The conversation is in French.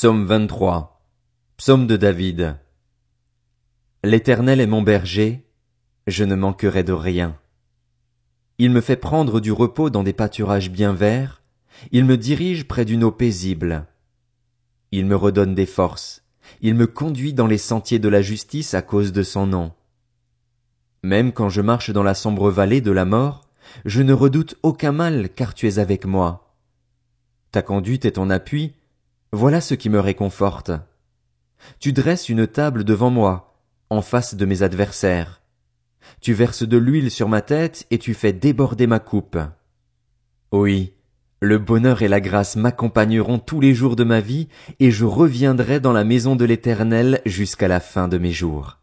Psaume 23. Psaume de David. L'Éternel est mon berger, je ne manquerai de rien. Il me fait prendre du repos dans des pâturages bien verts, il me dirige près d'une eau paisible. Il me redonne des forces, il me conduit dans les sentiers de la justice à cause de son nom. Même quand je marche dans la sombre vallée de la mort, je ne redoute aucun mal car tu es avec moi. Ta conduite et ton appui, voilà ce qui me réconforte. Tu dresses une table devant moi, en face de mes adversaires. Tu verses de l'huile sur ma tête et tu fais déborder ma coupe. Oui, le bonheur et la grâce m'accompagneront tous les jours de ma vie, et je reviendrai dans la maison de l'Éternel jusqu'à la fin de mes jours.